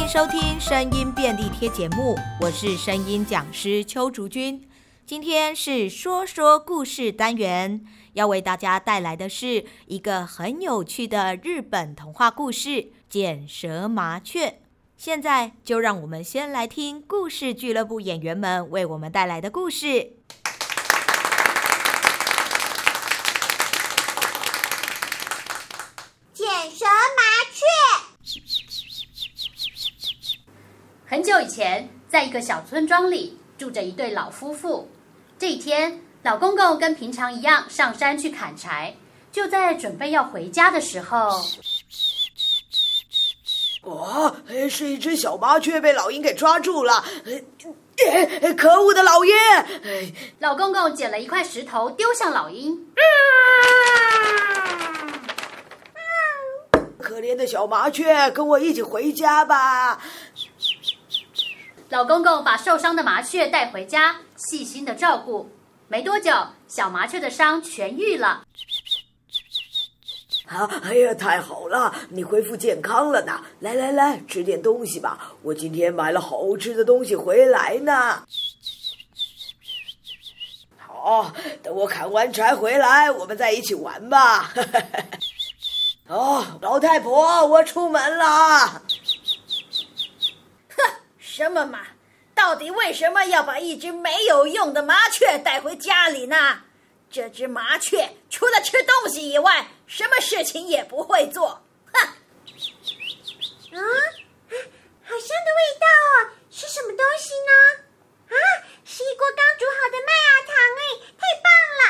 欢迎收听声音便利贴节目，我是声音讲师邱竹君。今天是说说故事单元，要为大家带来的是一个很有趣的日本童话故事《剪舌麻雀》。现在就让我们先来听故事俱乐部演员们为我们带来的故事。很久以前，在一个小村庄里，住着一对老夫妇。这一天，老公公跟平常一样上山去砍柴，就在准备要回家的时候，哇，是一只小麻雀被老鹰给抓住了！可恶的老鹰！老公公捡了一块石头丢向老鹰。可怜的小麻雀，跟我一起回家吧。老公公把受伤的麻雀带回家，细心的照顾。没多久，小麻雀的伤痊愈了。啊，哎呀，太好了，你恢复健康了呢！来来来，吃点东西吧，我今天买了好吃的东西回来呢。好，等我砍完柴回来，我们再一起玩吧。哦，老太婆，我出门了。什么嘛？到底为什么要把一只没有用的麻雀带回家里呢？这只麻雀除了吃东西以外，什么事情也不会做。哼！啊，好香的味道哦！是什么东西呢？啊，是一锅刚煮好的麦芽糖哎，太棒了！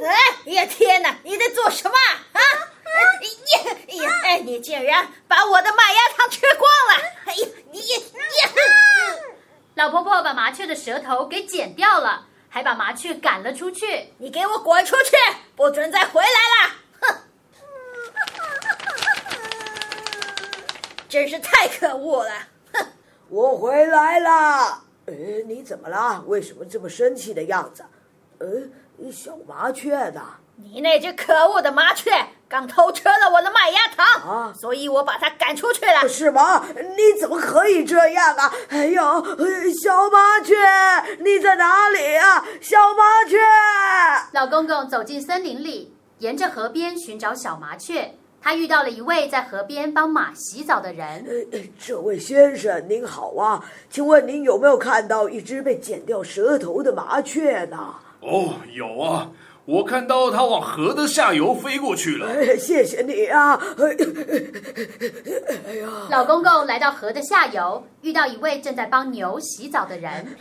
嗯，哎呀天哪，你在做什么啊？啊呀呀！哎，你竟然把我的麦芽糖吃光了！哎呀，你你。老婆婆把麻雀的舌头给剪掉了，还把麻雀赶了出去。你给我滚出去，不准再回来了！哼！真是太可恶了！哼！我回来了。呃，你怎么了？为什么这么生气的样子？呃，小麻雀呢？你那只可恶的麻雀刚偷吃了我的麦芽糖，啊，所以我把他赶出去了。是吗？你怎么可以这样啊？哎呦，小麻雀，你在哪里啊？小麻雀！老公公走进森林里，沿着河边寻找小麻雀。他遇到了一位在河边帮马洗澡的人。呃，这位先生您好啊，请问您有没有看到一只被剪掉舌头的麻雀呢？哦，有啊。我看到它往河的下游飞过去了。哎，谢谢你啊！哎呀，老公公来到河的下游，遇到一位正在帮牛洗澡的人。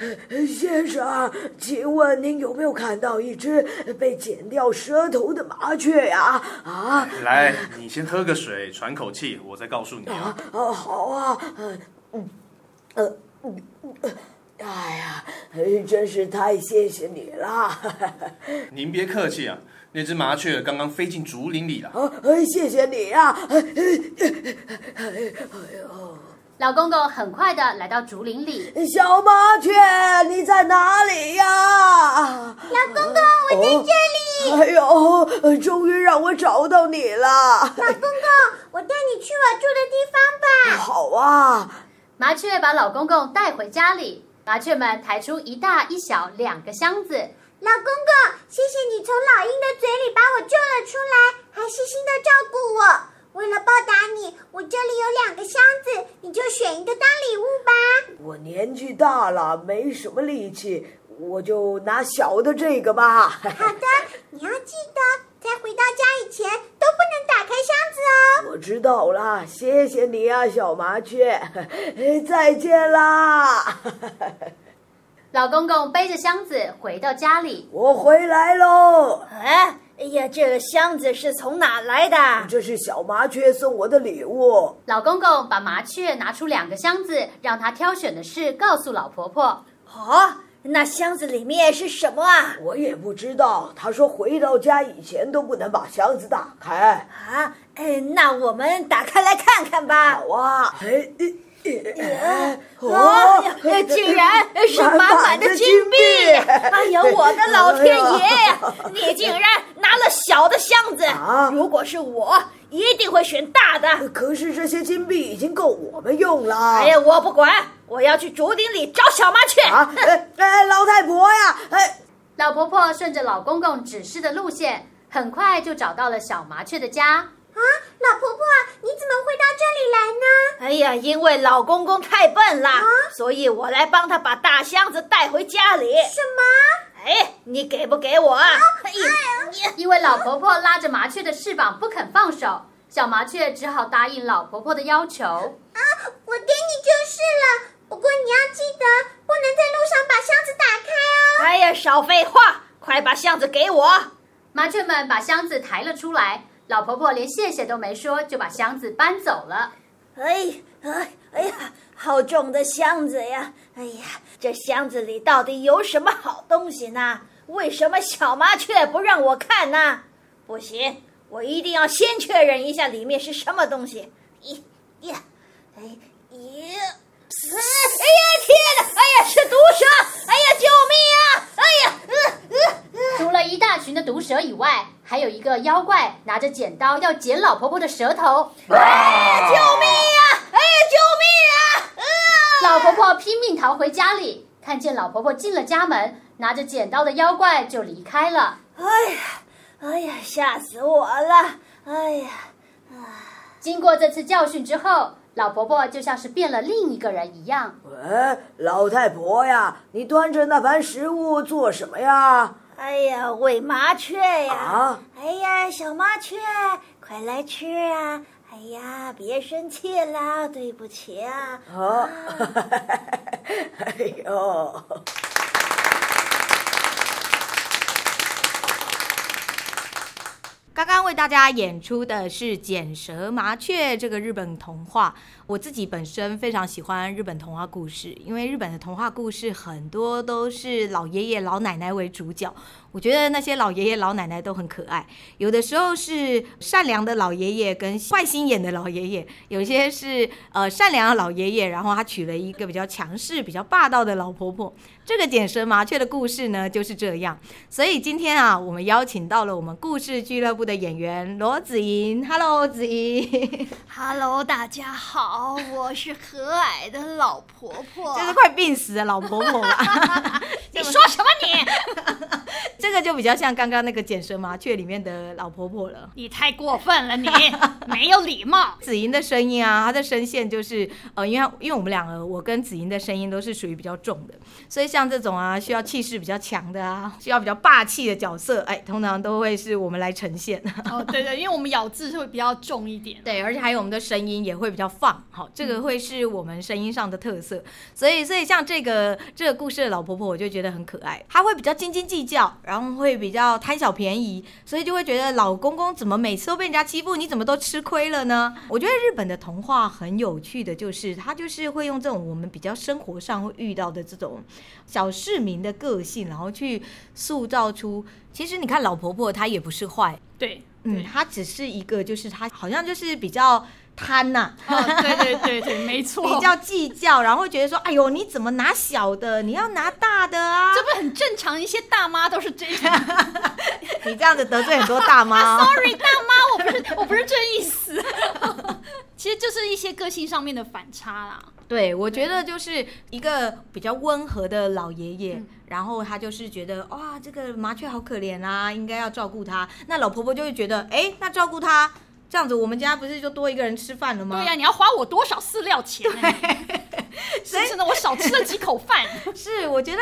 先生，请问您有没有看到一只被剪掉舌头的麻雀呀？啊，来，你先喝个水，喘口气，我再告诉你啊。啊，好啊，嗯嗯呃嗯。哎呀，真是太谢谢你了！您别客气啊，那只麻雀刚刚飞进竹林里了。啊，谢谢你啊！哎呦，老公公很快的来到竹林里。小麻雀，你在哪里呀？老公公，我在这里。哎呦，终于让我找到你了！老公公，我带你去我住的地方吧。好啊。麻雀把老公公带回家里。麻雀们抬出一大一小两个箱子。老公公，谢谢你从老鹰的嘴里把我救了出来，还细心的照顾我。为了报答你，我这里有两个箱子，你就选一个当礼物吧。我年纪大了，没什么力气，我就拿小的这个吧。好的，你要记得。在回到家以前都不能打开箱子哦。我知道了，谢谢你啊，小麻雀，再见啦。老公公背着箱子回到家里，我回来喽。哎，哎呀，这个箱子是从哪来的？这是小麻雀送我的礼物。老公公把麻雀拿出两个箱子，让他挑选的事告诉老婆婆。好、哦。那箱子里面是什么啊？我也不知道。他说回到家以前都不能把箱子打开。啊，哎，那我们打开来看看吧。好啊。哎，哎，哦，竟然是满满的金币！哎呀，我的老天爷呀！你竟然拿了小的箱子！如果是我，一定会选大的。可是这些金币已经够我们用了。哎呀，我不管，我要去竹林里找小麻雀。啊，哎哎，老太婆呀，哎，老婆婆顺着老公公指示的路线，很快就找到了小麻雀的家。啊，老婆婆，你怎么会到这里来呢？哎呀，因为老公公太笨了，啊、所以我来帮他把大箱子带回家里。什么？哎，你给不给我啊？哎呀，因为老婆婆拉着麻雀的翅膀不肯放手，小麻雀只好答应老婆婆的要求。啊，我给你就是了。不过你要记得，不能在路上把箱子打开哦。哎呀，少废话，快把箱子给我。麻雀们把箱子抬了出来。老婆婆连谢谢都没说，就把箱子搬走了。哎哎哎呀，好重的箱子呀！哎呀，这箱子里到底有什么好东西呢？为什么小麻雀不让我看呢？不行，我一定要先确认一下里面是什么东西。咦呀，哎呀，哎呀天哪！哎呀，是毒蛇！哎呀，救命啊！哎呀，呃呃，除了一大群的毒蛇以外。还有一个妖怪拿着剪刀要剪老婆婆的舌头，哎呀，救命啊！哎呀，救命啊！啊！老婆婆拼命逃回家里，看见老婆婆进了家门，拿着剪刀的妖怪就离开了。哎呀，哎呀，吓死我了！哎呀，啊！经过这次教训之后，老婆婆就像是变了另一个人一样。喂，老太婆呀，你端着那盘食物做什么呀？哎呀，喂麻雀呀！啊、哎呀，小麻雀，快来吃啊！哎呀，别生气啦，对不起啊！啊，啊 哎呦！刚刚为大家演出的是《剪舌麻雀》这个日本童话。我自己本身非常喜欢日本童话故事，因为日本的童话故事很多都是老爷爷老奶奶为主角。我觉得那些老爷爷老奶奶都很可爱，有的时候是善良的老爷爷跟坏心眼的老爷爷，有些是呃善良的老爷爷，然后他娶了一个比较强势、比较霸道的老婆婆。这个剪舌麻雀的故事呢，就是这样。所以今天啊，我们邀请到了我们故事俱乐部的演员罗子莹。Hello，子莹。Hello，大家好，我是和蔼的老婆婆。就是快病死的老婆婆吧？你说什么你？这个就比较像刚刚那个剪舌麻雀里面的老婆婆了。你太过分了，你 没有礼貌。子莹的声音啊，她的声线就是呃，因为因为我们两个，我跟子莹的声音都是属于比较重的，所以。像这种啊，需要气势比较强的啊，需要比较霸气的角色，哎，通常都会是我们来呈现。哦，对对，因为我们咬字会比较重一点。对，而且还有我们的声音也会比较放，好，这个会是我们声音上的特色。所以，所以像这个这个故事的老婆婆，我就觉得很可爱。她会比较斤斤计较，然后会比较贪小便宜，所以就会觉得老公公怎么每次都被人家欺负，你怎么都吃亏了呢？我觉得日本的童话很有趣的就是，他就是会用这种我们比较生活上会遇到的这种。小市民的个性，然后去塑造出，其实你看老婆婆她也不是坏，对，嗯，她只是一个，就是她好像就是比较贪呐、啊哦，对对对对，没错，比较计较，然后会觉得说，哎呦，你怎么拿小的，你要拿大的啊？这不很正常？一些大妈都是这样，你这样子得罪很多大妈、哦。Sorry，大妈，我不是我不是这意思，其实就是一些个性上面的反差啦。对，我觉得就是一个比较温和的老爷爷，嗯、然后他就是觉得哇，这个麻雀好可怜啊，应该要照顾它。那老婆婆就会觉得，哎，那照顾他这样子，我们家不是就多一个人吃饭了吗？对呀、啊，你要花我多少饲料钱？对，是不是呢？我少吃了几口饭。是，我觉得。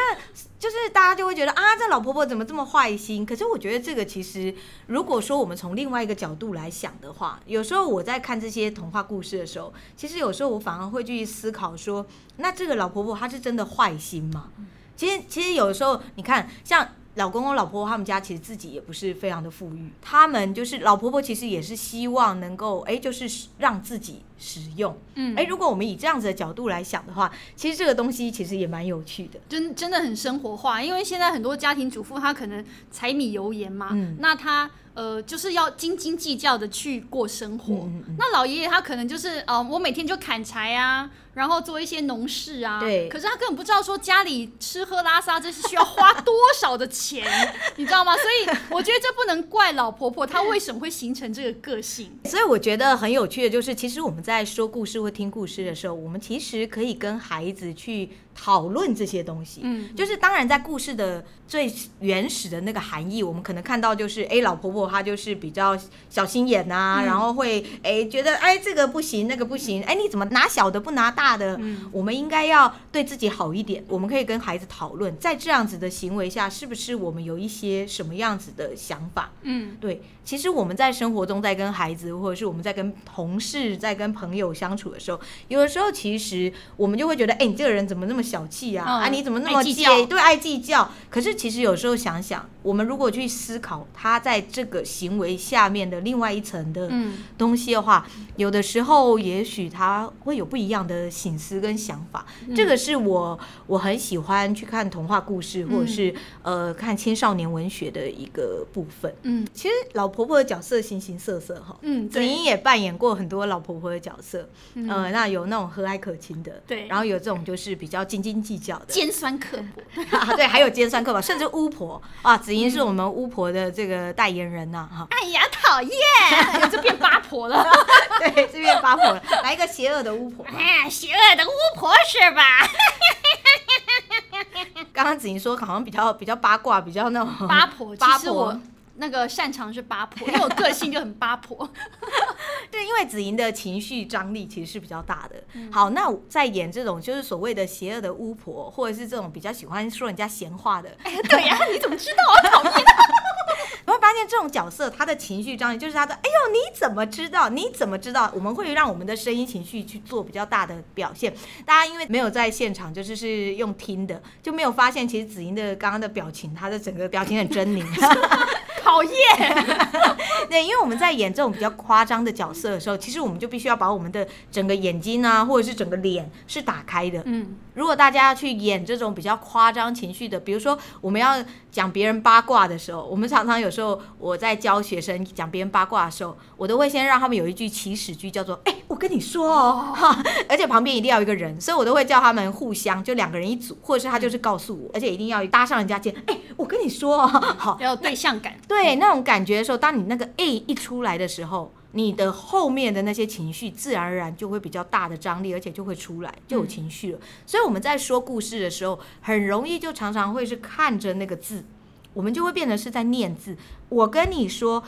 就是大家就会觉得啊，这老婆婆怎么这么坏心？可是我觉得这个其实，如果说我们从另外一个角度来想的话，有时候我在看这些童话故事的时候，其实有时候我反而会去思考说，那这个老婆婆她是真的坏心吗？其实，其实有的时候你看，像。老公公、老婆婆他们家其实自己也不是非常的富裕，他们就是老婆婆，其实也是希望能够哎，就是让自己使用。嗯，哎，如果我们以这样子的角度来想的话，其实这个东西其实也蛮有趣的，真真的很生活化。因为现在很多家庭主妇，她可能柴米油盐嘛，嗯，那她呃就是要斤斤计较的去过生活。嗯嗯嗯，那老爷爷他可能就是呃，我每天就砍柴啊。然后做一些农事啊。对。可是他根本不知道说家里吃喝拉撒这是需要花多少的钱，你知道吗？所以我觉得这不能怪老婆婆，她为什么会形成这个个性。所以我觉得很有趣的就是，其实我们在说故事或听故事的时候，我们其实可以跟孩子去讨论这些东西。嗯。就是当然，在故事的最原始的那个含义，我们可能看到就是，哎，老婆婆她就是比较小心眼呐，嗯、然后会哎觉得哎这个不行，那个不行，哎你怎么拿小的不拿大的？嗯。我们应该要对自己好一点。我们可以跟孩子讨论，在这样子的行为下，是不是我们有一些什么样子的想法？嗯，对。其实我们在生活中，在跟孩子，或者是我们在跟同事、在跟朋友相处的时候，有的时候其实我们就会觉得，哎，你这个人怎么那么小气啊？嗯、啊，你怎么那么计较？对，爱计较。可是其实有时候想想，我们如果去思考他在这个行为下面的另外一层的东西的话，嗯、有的时候也许他会有不一样的省思跟想法。嗯、这个是我我很喜欢去看童话故事，或者是、嗯、呃看青少年文学的一个部分。嗯，其实老。婆婆的角色形形色色哈，嗯，子英也扮演过很多老婆婆的角色，嗯、呃，那有那种和蔼可亲的，对，然后有这种就是比较斤斤计较的，尖酸刻薄，对，还有尖酸刻薄，甚至巫婆。啊，子英是我们巫婆的这个代言人呐，哈，哎呀，讨厌，这变八婆了，对，这变八婆了，来一个邪恶的巫婆，哎，邪恶的巫婆是吧？刚刚子莹说好像比较比较八卦，比较那种八婆，八婆。那个擅长是八婆，因为我个性就很八婆。对，因为子莹的情绪张力其实是比较大的。嗯、好，那在演这种就是所谓的邪恶的巫婆，或者是这种比较喜欢说人家闲话的。哎，对呀，你怎么知道我？讨厌。这种角色，他的情绪张力就是他的。哎呦，你怎么知道？你怎么知道？我们会让我们的声音情绪去做比较大的表现。大家因为没有在现场，就是是用听的，就没有发现其实子莹的刚刚的表情，他的整个表情很狰狞。讨厌，对，因为我们在演这种比较夸张的角色的时候，其实我们就必须要把我们的整个眼睛啊，或者是整个脸是打开的。嗯，如果大家要去演这种比较夸张情绪的，比如说我们要讲别人八卦的时候，我们常常有时候我在教学生讲别人八卦的时候，我都会先让他们有一句起始句，叫做“哎，我跟你说哦”，哈，而且旁边一定要有一个人，所以我都会叫他们互相就两个人一组，或者是他就是告诉我，而且一定要搭上人家肩，哎，我跟你说哦，好，要有对象感。对那种感觉的时候，当你那个 A 一出来的时候，你的后面的那些情绪自然而然就会比较大的张力，而且就会出来，就有情绪了。嗯、所以我们在说故事的时候，很容易就常常会是看着那个字，我们就会变成是在念字。我跟你说，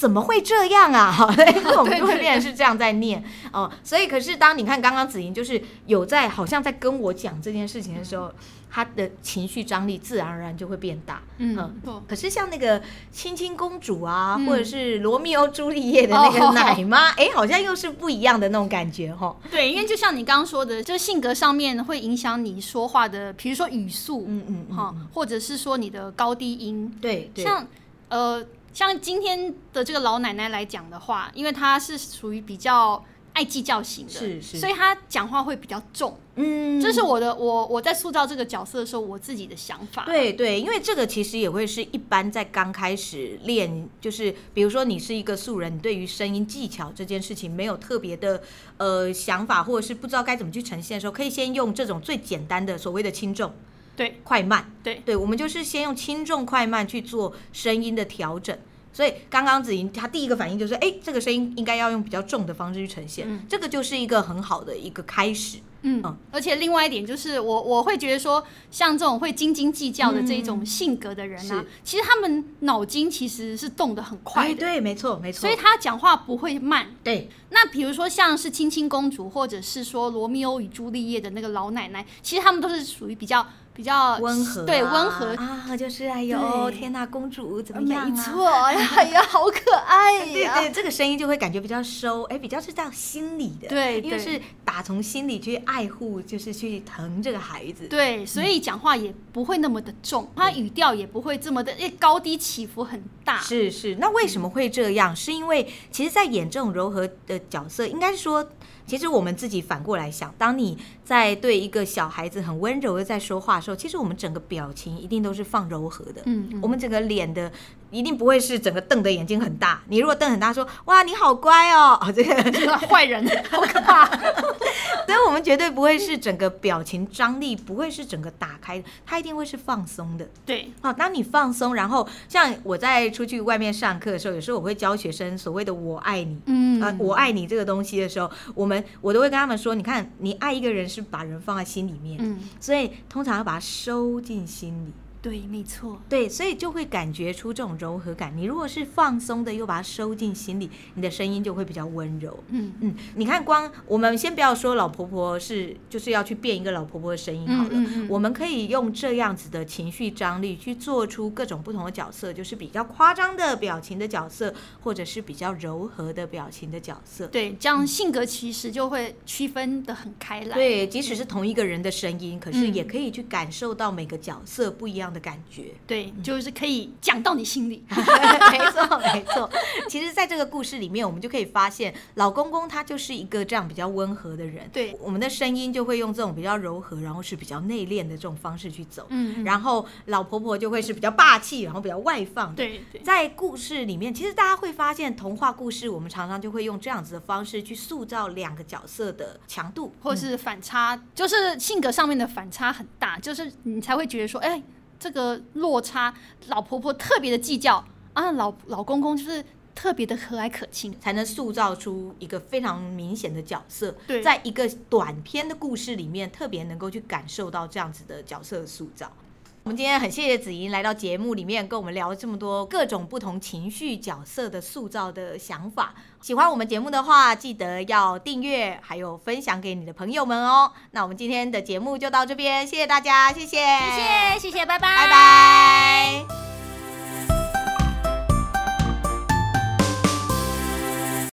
怎么会这样啊？哈，我们就会变成是这样在念哦。所以，可是当你看刚刚子莹就是有在好像在跟我讲这件事情的时候。嗯他的情绪张力自然而然就会变大，嗯，嗯，可是像那个青青公主啊，嗯、或者是罗密欧朱丽叶的那个奶妈，哎、哦，好像又是不一样的那种感觉哈。对，因为就像你刚刚说的，就性格上面会影响你说话的，比如说语速，嗯嗯，哈，或者是说你的高低音，对，对像呃，像今天的这个老奶奶来讲的话，因为她是属于比较。爱计较型的，是是，所以她讲话会比较重。嗯，这是我的，我我在塑造这个角色的时候，我自己的想法。对对，因为这个其实也会是一般在刚开始练，就是比如说你是一个素人，你对于声音技巧这件事情没有特别的呃想法，或者是不知道该怎么去呈现的时候，可以先用这种最简单的所谓的轻重，对，快慢，对对，我们就是先用轻重快慢去做声音的调整。所以刚刚子莹她第一个反应就是，哎，这个声音应该要用比较重的方式去呈现，嗯、这个就是一个很好的一个开始。嗯，嗯，而且另外一点就是我，我我会觉得说，像这种会斤斤计较的这一种性格的人呢、啊，嗯、其实他们脑筋其实是动得很快的。对，没错，没错。所以他讲话不会慢。对。那比如说像是青青公主，或者是说罗密欧与朱丽叶的那个老奶奶，其实他们都是属于比较。比较温和、啊，对温和啊，就是哎呦天哪，公主怎么样、啊？没错，哎呀，好可爱呀！对对，这个声音就会感觉比较收，哎，比较是到心里的，对，因为是打从心里去爱护，就是去疼这个孩子。对，所以讲话也不会那么的重，他、嗯、语调也不会这么的，哎，高低起伏很大。是是，那为什么会这样？嗯、是因为其实，在演这种柔和的角色，应该是说。其实我们自己反过来想，当你在对一个小孩子很温柔的在说话的时候，其实我们整个表情一定都是放柔和的。嗯，嗯，我们整个脸的一定不会是整个瞪的眼睛很大。你如果瞪很大说，说哇你好乖哦，这个坏人 好可怕。所以我们绝对不会是整个表情张力，不会是整个打开，它一定会是放松的。对，好，当你放松，然后像我在出去外面上课的时候，有时候我会教学生所谓的“我爱你”，嗯啊，我爱你这个东西的时候，我们我都会跟他们说，你看你爱一个人是把人放在心里面，嗯，所以通常要把它收进心里。对，没错。对，所以就会感觉出这种柔和感。你如果是放松的，又把它收进心里，你的声音就会比较温柔。嗯嗯，你看，光我们先不要说老婆婆是就是要去变一个老婆婆的声音好了，嗯嗯嗯，我们可以用这样子的情绪张力去做出各种不同的角色，就是比较夸张的表情的角色，或者是比较柔和的表情的角色。对，这样性格其实就会区分得很开来。对，即使是同一个人的声音，可是也可以去感受到每个角色不一样的感觉，对，就是可以讲到你心里。没错，没错。其实，在这个故事里面，我们就可以发现，老公公他就是一个这样比较温和的人。对，我们的声音就会用这种比较柔和，然后是比较内敛的这种方式去走。嗯，然后老婆婆就会是比较霸气，然后比较外放。对，对，在故事里面，其实大家会发现，童话故事我们常常就会用这样子的方式去塑造两个角色的强度，或是反差，嗯、就是性格上面的反差很大，就是你才会觉得说，哎。这个落差，老婆婆特别的计较啊，老老公公就是特别的和蔼可亲，才能塑造出一个非常明显的角色。对，在一个短篇的故事里面，特别能够去感受到这样子的角色塑造。我们今天很谢谢子莹来到节目里面，跟我们聊了这么多各种不同情绪角色的塑造的想法。喜欢我们节目的话，记得要订阅，还有分享给你的朋友们哦。那我们今天的节目就到这边，谢谢大家，谢谢，谢谢，谢谢，拜拜，拜拜。